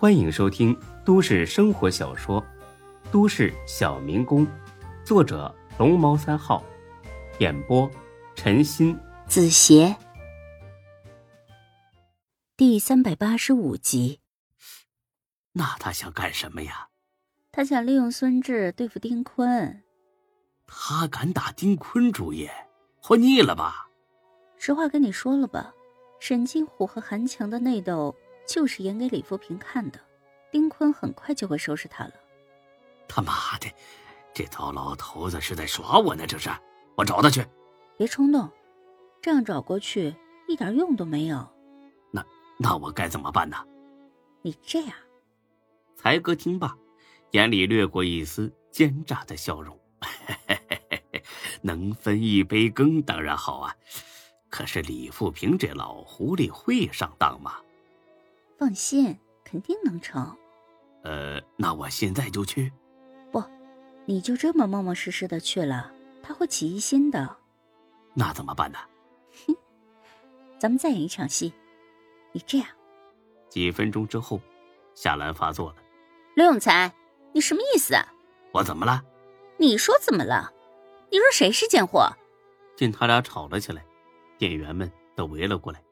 欢迎收听都市生活小说《都市小民工》，作者龙猫三号，演播陈鑫、子邪，第三百八十五集。那他想干什么呀？他想利用孙志对付丁坤。他敢打丁坤主意，活腻了吧？实话跟你说了吧，沈金虎和韩强的内斗就是演给李富平看的，丁坤很快就会收拾他了。他妈的，这糟老头子是在耍我呢！这是，我找他去。别冲动，这样找过去一点用都没有。那那我该怎么办呢？你这样。才哥听罢，眼里掠过一丝奸诈的笑容。能分一杯羹当然好啊，可是李富平这老狐狸会上当吗？放心，肯定能成。呃，那我现在就去。不，你就这么冒冒失失的去了，他会起疑心的。那怎么办呢？哼，咱们再演一场戏。你这样。几分钟之后，夏兰发作了。刘永才，你什么意思？我怎么了？你说怎么了？你说谁是贱货？见他俩吵了起来，店员们都围了过来，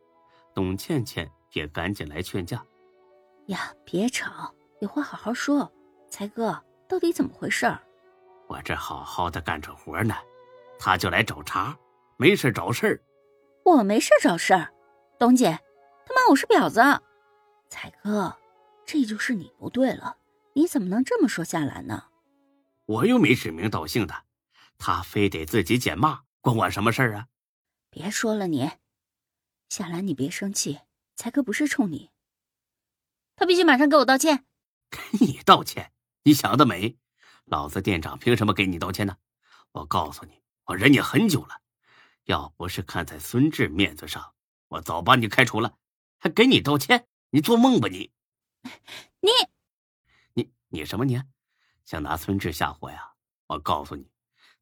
董倩倩也赶紧来劝架。呀，别吵，有话好好说。才哥，到底怎么回事？我这好好的干着活呢，他就来找茬，没事找事儿。我没事找事儿，董姐，他骂我是婊子。才哥，这就是你不对了，你怎么能这么说夏兰呢？我又没指名道姓的。他非得自己捡骂，关我什么事儿啊？别说了，你夏兰，你别生气，才哥不是冲你，他必须马上给我道歉。给你道歉？你想得美！老子店长凭什么给你道歉呢？我告诉你，我忍你很久了，要不是看在孙志面子上，我早把你开除了，还给你道歉？你做梦吧你！你你你什么你？想拿孙志吓唬呀？我告诉你。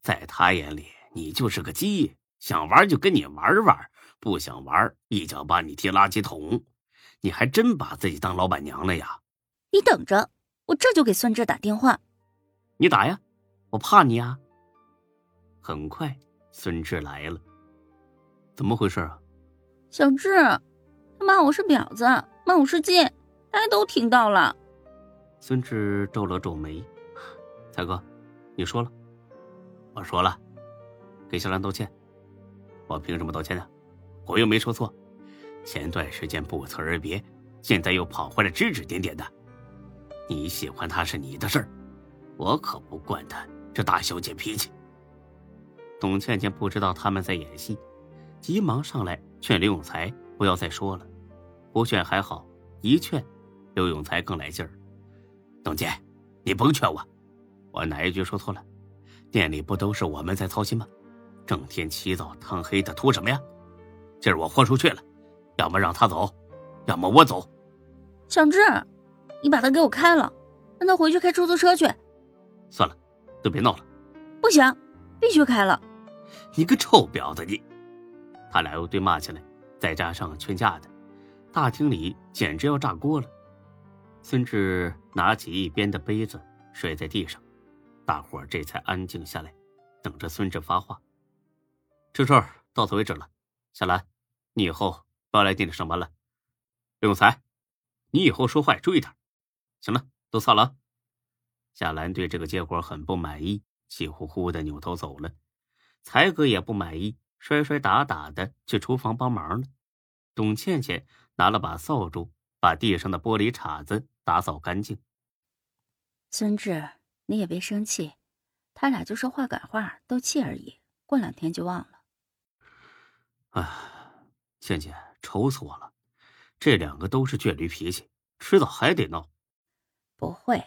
在他眼里，你就是个鸡，想玩就跟你玩玩，不想玩一脚把你踢垃圾桶。你还真把自己当老板娘了呀？你等着，我这就给孙志打电话。你打呀，我怕你啊。很快，孙志来了。怎么回事啊？小志，他骂我是婊子，骂我是贱，大家都听到了。孙志皱了皱眉，才哥，你说了。我说了，给小兰道歉。我凭什么道歉呢？我又没说错。前段时间不辞而别，现在又跑回来指指点点的。你喜欢他是你的事儿，我可不惯他这大小姐脾气。董倩倩不知道他们在演戏，急忙上来劝刘永才不要再说了。不劝还好，一劝，刘永才更来劲儿。董姐，你甭劝我，我哪一句说错了？店里不都是我们在操心吗？整天起早贪黑的，图什么呀？今儿我豁出去了，要么让他走，要么我走。小志，你把他给我开了，让他回去开出租车去。算了，都别闹了。不行，必须开了。你个臭婊子，你！他俩又对骂起来，再加上劝架的，大厅里简直要炸锅了。孙志拿起一边的杯子，摔在地上。大伙这才安静下来，等着孙志发话。这事儿到此为止了。小兰，你以后不要来店里上班了。刘永才，你以后说话也注意点。行了，都散了。夏兰对这个结果很不满意，气呼呼的扭头走了。才哥也不满意，摔摔打打的去厨房帮忙了。董倩倩拿了把扫帚，把地上的玻璃碴子打扫干净。孙志。你也别生气，他俩就是话赶话斗气而已，过两天就忘了。哎，倩倩，愁死我了！这两个都是倔驴脾气，迟早还得闹。不会，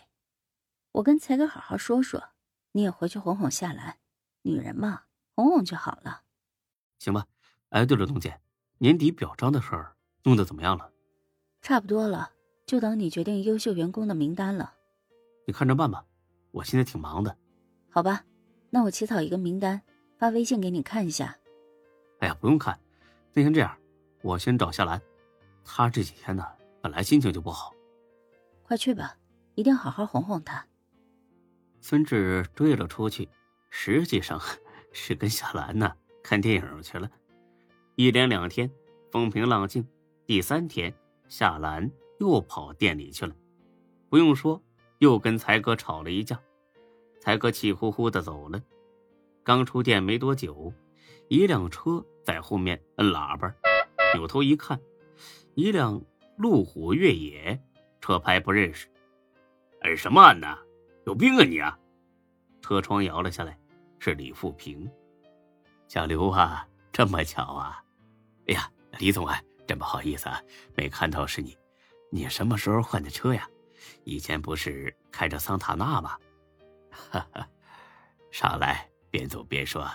我跟才哥好好说说，你也回去哄哄夏兰，女人嘛，哄哄就好了。行吧。哎，对了，董姐，年底表彰的事儿弄得怎么样了？差不多了，就等你决定优秀员工的名单了。你看着办吧。我现在挺忙的，好吧，那我起草一个名单，发微信给你看一下。哎呀，不用看，那先这样，我先找夏兰，她这几天呢本来心情就不好。快去吧，一定好好哄哄她。孙志追了出去，实际上是跟夏兰呢看电影去了。一连两天风平浪静，第三天夏兰又跑店里去了。不用说，又跟才哥吵了一架。才哥气呼呼的走了。刚出店没多久，一辆车在后面摁喇叭，扭头一看，一辆路虎越野，车牌不认识。摁什么按呢？有病啊你啊！车窗摇了下来，是李富平。小刘啊，这么巧啊！哎呀，李总啊，真不好意思啊，没看到是你。你什么时候换的车呀？以前不是开着桑塔纳吗？哈哈，上来边走边说。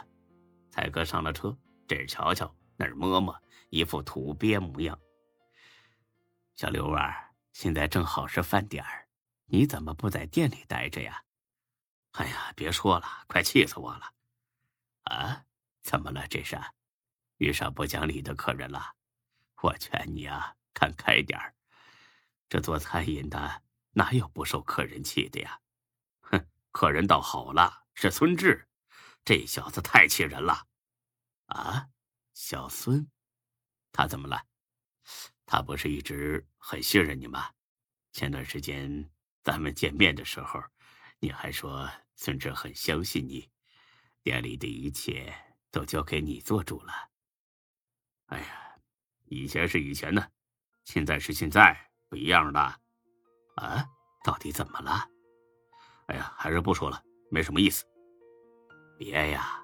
才哥上了车，这儿瞧瞧，那儿摸摸，一副土鳖模样。小刘啊，现在正好是饭点儿，你怎么不在店里待着呀？哎呀，别说了，快气死我了！啊，怎么了？这是遇上不讲理的客人了？我劝你啊，看开点儿。这做餐饮的哪有不受客人气的呀？哼，客人倒好了，是孙志，这小子太气人了。啊，小孙，他怎么了？他不是一直很信任你吗？前段时间咱们见面的时候，你还说孙志很相信你，店里的一切都交给你做主了。哎呀，以前是以前呢，现在是现在。不一样的，啊，到底怎么了？哎呀，还是不说了，没什么意思。别呀，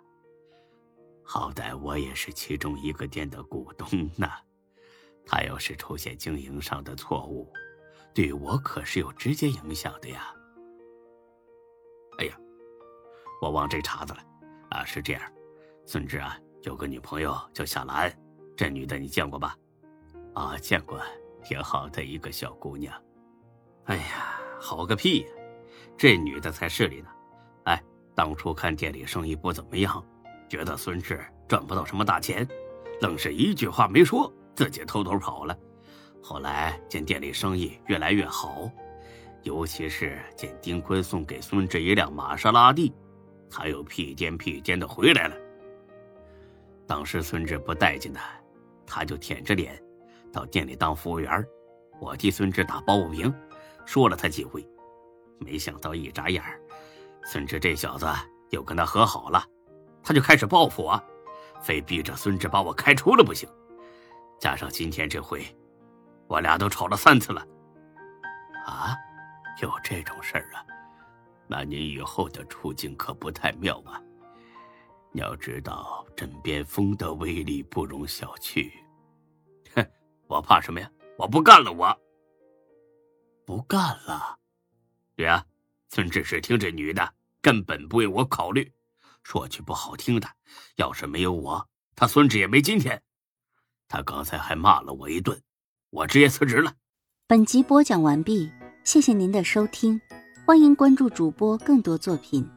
好歹我也是其中一个店的股东呢。他要是出现经营上的错误，对我可是有直接影响的呀。哎呀，我忘这茬子了。啊，是这样，孙志啊，有个女朋友叫夏兰，这女的你见过吧？啊，见过。挺好的一个小姑娘，哎呀，好个屁呀！这女的才势利呢。当初看店里生意不怎么样，觉得孙志赚不到什么大钱，愣是一句话没说，自己偷偷跑了。后来见店里生意越来越好，尤其是见丁坤送给孙志一辆玛莎拉蒂，他又屁颠屁颠的回来了。当时孙志不待见他，他就舔着脸。到店里当服务员，我替孙志打抱不平，说了他几回，没想到一眨眼，孙志这小子又跟他和好了，他就开始报复我，非逼着孙志把我开除了不行。加上今天这回，我俩都吵了三次了。啊，有这种事儿啊？那你以后的处境可不太妙啊！你要知道枕边风的威力不容小觑。哼我怕什么呀？我不干了，我不干了。对啊，孙志是听这女的，根本不为我考虑。说句不好听的，要是没有我，他孙志也没今天。他刚才还骂了我一顿，我直接辞职了。本集播讲完毕，谢谢您的收听，欢迎关注主播更多作品。